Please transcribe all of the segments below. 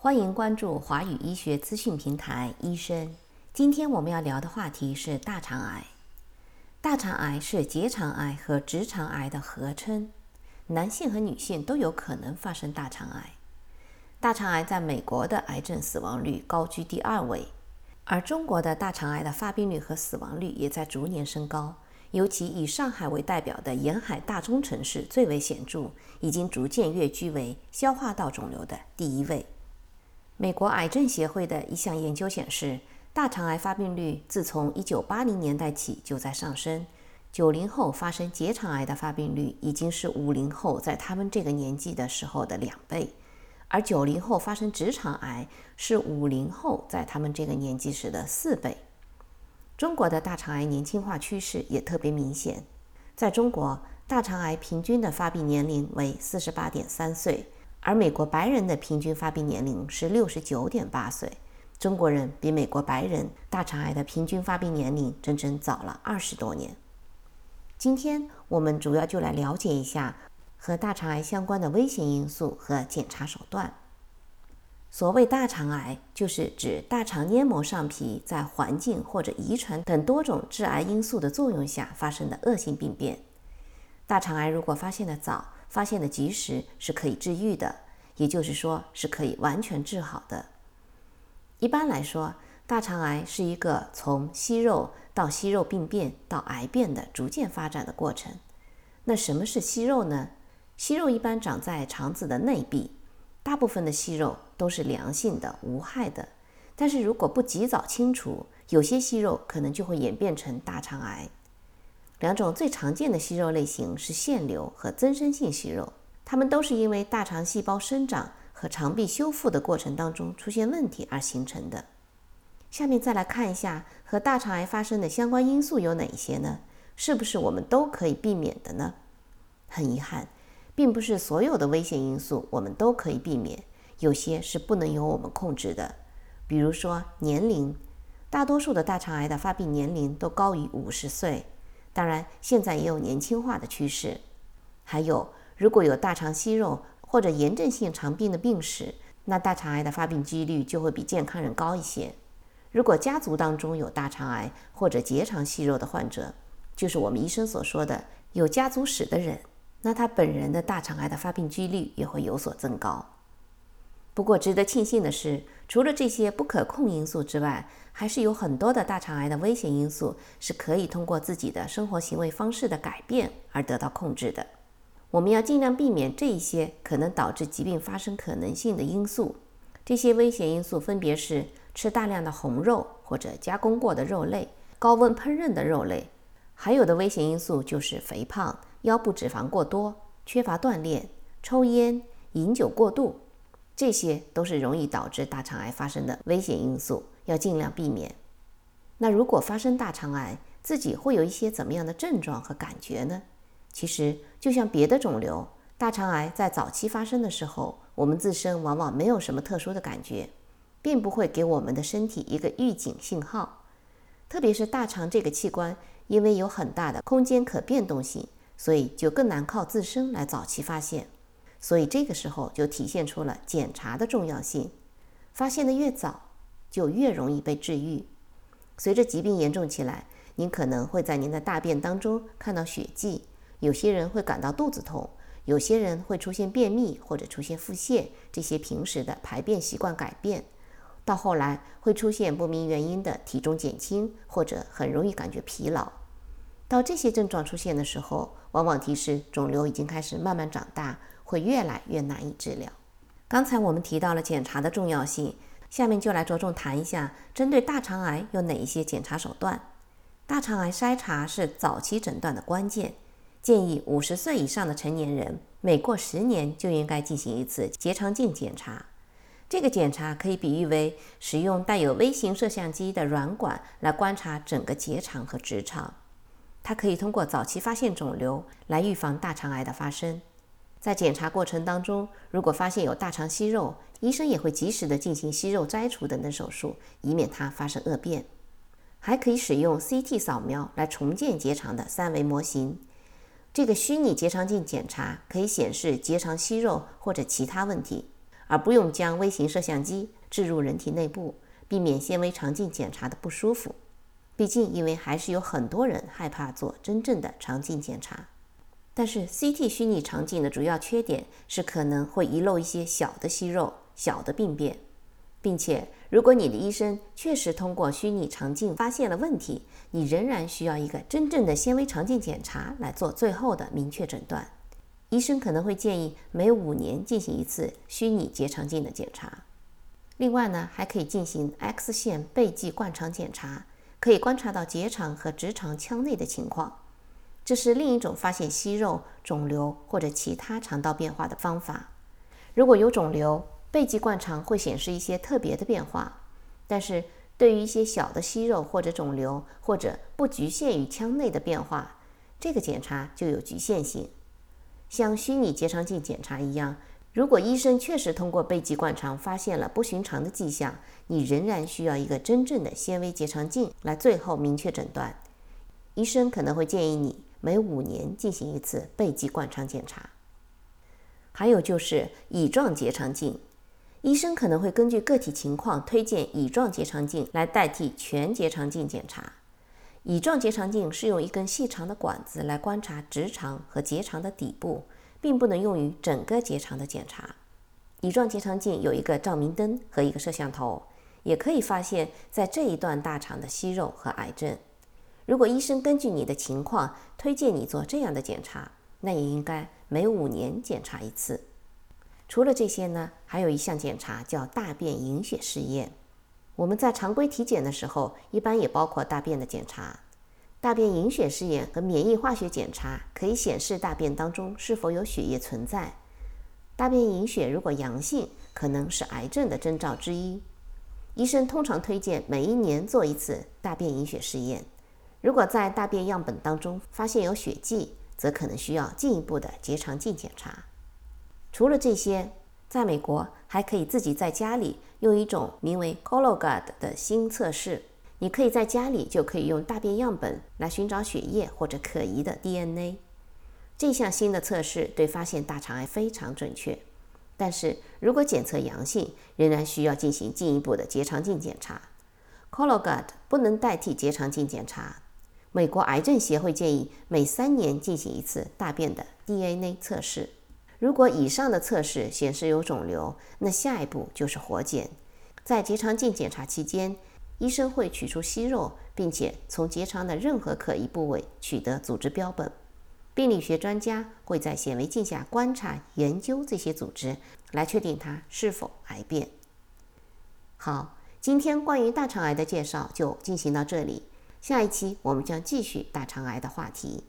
欢迎关注华语医学资讯平台医生。今天我们要聊的话题是大肠癌。大肠癌是结肠癌和直肠癌的合称，男性和女性都有可能发生大肠癌。大肠癌在美国的癌症死亡率高居第二位，而中国的大肠癌的发病率和死亡率也在逐年升高。尤其以上海为代表的沿海大中城市最为显著，已经逐渐跃居为消化道肿瘤的第一位。美国癌症协会的一项研究显示，大肠癌发病率自从1980年代起就在上升。90后发生结肠癌的发病率已经是50后在他们这个年纪的时候的两倍，而90后发生直肠癌是50后在他们这个年纪时的四倍。中国的大肠癌年轻化趋势也特别明显，在中国，大肠癌平均的发病年龄为48.3岁。而美国白人的平均发病年龄是六十九点八岁，中国人比美国白人大肠癌的平均发病年龄整整早了二十多年。今天我们主要就来了解一下和大肠癌相关的危险因素和检查手段。所谓大肠癌，就是指大肠黏膜上皮在环境或者遗传等多种致癌因素的作用下发生的恶性病变。大肠癌如果发现的早，发现的及时是可以治愈的，也就是说是可以完全治好的。一般来说，大肠癌是一个从息肉到息肉病变到癌变的逐渐发展的过程。那什么是息肉呢？息肉一般长在肠子的内壁，大部分的息肉都是良性的、无害的。但是如果不及早清除，有些息肉可能就会演变成大肠癌。两种最常见的息肉类型是腺瘤和增生性息肉，它们都是因为大肠细胞生长和肠壁修复的过程当中出现问题而形成的。下面再来看一下和大肠癌发生的相关因素有哪些呢？是不是我们都可以避免的呢？很遗憾，并不是所有的危险因素我们都可以避免，有些是不能由我们控制的。比如说年龄，大多数的大肠癌的发病年龄都高于五十岁。当然，现在也有年轻化的趋势。还有，如果有大肠息肉或者炎症性肠病的病史，那大肠癌的发病几率就会比健康人高一些。如果家族当中有大肠癌或者结肠息肉的患者，就是我们医生所说的有家族史的人，那他本人的大肠癌的发病几率也会有所增高。不过，值得庆幸的是，除了这些不可控因素之外，还是有很多的大肠癌的危险因素是可以通过自己的生活行为方式的改变而得到控制的。我们要尽量避免这一些可能导致疾病发生可能性的因素。这些危险因素分别是吃大量的红肉或者加工过的肉类、高温烹饪的肉类，还有的危险因素就是肥胖、腰部脂肪过多、缺乏锻炼、抽烟、饮酒过度。这些都是容易导致大肠癌发生的危险因素，要尽量避免。那如果发生大肠癌，自己会有一些怎么样的症状和感觉呢？其实就像别的肿瘤，大肠癌在早期发生的时候，我们自身往往没有什么特殊的感觉，并不会给我们的身体一个预警信号。特别是大肠这个器官，因为有很大的空间可变动性，所以就更难靠自身来早期发现。所以这个时候就体现出了检查的重要性，发现的越早，就越容易被治愈。随着疾病严重起来，您可能会在您的大便当中看到血迹，有些人会感到肚子痛，有些人会出现便秘或者出现腹泻，这些平时的排便习惯改变，到后来会出现不明原因的体重减轻，或者很容易感觉疲劳。到这些症状出现的时候，往往提示肿瘤已经开始慢慢长大。会越来越难以治疗。刚才我们提到了检查的重要性，下面就来着重谈一下针对大肠癌有哪一些检查手段。大肠癌筛查是早期诊断的关键，建议五十岁以上的成年人每过十年就应该进行一次结肠镜检查。这个检查可以比喻为使用带有微型摄像机的软管来观察整个结肠和直肠。它可以通过早期发现肿瘤来预防大肠癌的发生。在检查过程当中，如果发现有大肠息肉，医生也会及时的进行息肉摘除等等手术，以免它发生恶变。还可以使用 CT 扫描来重建结肠的三维模型。这个虚拟结肠镜检查可以显示结肠息肉或者其他问题，而不用将微型摄像机置入人体内部，避免纤维肠镜检查的不舒服。毕竟，因为还是有很多人害怕做真正的肠镜检查。但是，CT 虚拟肠镜的主要缺点是可能会遗漏一些小的息肉、小的病变，并且如果你的医生确实通过虚拟肠镜发现了问题，你仍然需要一个真正的纤维肠镜检查来做最后的明确诊断。医生可能会建议每五年进行一次虚拟结肠镜的检查。另外呢，还可以进行 X 线背剂灌肠检查，可以观察到结肠和直肠腔内的情况。这是另一种发现息肉、肿瘤或者其他肠道变化的方法。如果有肿瘤，背剂灌肠会显示一些特别的变化；但是对于一些小的息肉或者肿瘤，或者不局限于腔内的变化，这个检查就有局限性。像虚拟结肠镜检查一样，如果医生确实通过背剂灌肠发现了不寻常的迹象，你仍然需要一个真正的纤维结肠镜来最后明确诊断。医生可能会建议你。每五年进行一次背剂灌肠检查。还有就是乙状结肠镜，医生可能会根据个体情况推荐乙状结肠镜来代替全结肠镜检查。乙状结肠镜是用一根细长的管子来观察直肠和结肠的底部，并不能用于整个结肠的检查。乙状结肠镜有一个照明灯和一个摄像头，也可以发现在这一段大肠的息肉和癌症。如果医生根据你的情况推荐你做这样的检查，那也应该每五年检查一次。除了这些呢，还有一项检查叫大便隐血试验。我们在常规体检的时候，一般也包括大便的检查。大便隐血试验和免疫化学检查可以显示大便当中是否有血液存在。大便隐血如果阳性，可能是癌症的征兆之一。医生通常推荐每一年做一次大便隐血试验。如果在大便样本当中发现有血迹，则可能需要进一步的结肠镜检查。除了这些，在美国还可以自己在家里用一种名为 Cologuard 的新测试。你可以在家里就可以用大便样本来寻找血液或者可疑的 DNA。这项新的测试对发现大肠癌非常准确，但是如果检测阳性，仍然需要进行进一步的结肠镜检查。Cologuard 不能代替结肠镜检查。美国癌症协会建议每三年进行一次大便的 DNA 测试。如果以上的测试显示有肿瘤，那下一步就是活检。在结肠镜检查期间，医生会取出息肉，并且从结肠的任何可疑部位取得组织标本。病理学专家会在显微镜下观察、研究这些组织，来确定它是否癌变。好，今天关于大肠癌的介绍就进行到这里。下一期我们将继续大肠癌的话题。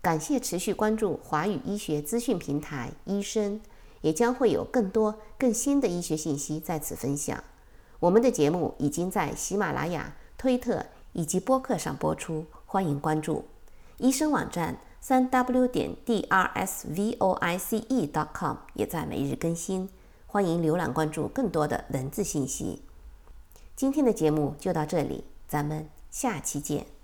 感谢持续关注华语医学资讯平台医生，也将会有更多更新的医学信息在此分享。我们的节目已经在喜马拉雅、推特以及播客上播出，欢迎关注。医生网站三 w 点 d r s v o i c e dot com 也在每日更新，欢迎浏览关注更多的文字信息。今天的节目就到这里，咱们。下期见。